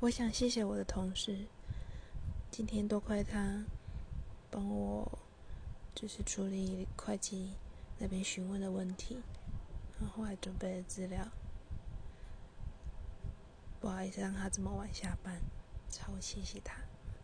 我想谢谢我的同事今天多亏他帮我就是处理会计那边询问的问题然后还准备了资料不好意思让他这么晚下班超谢谢他。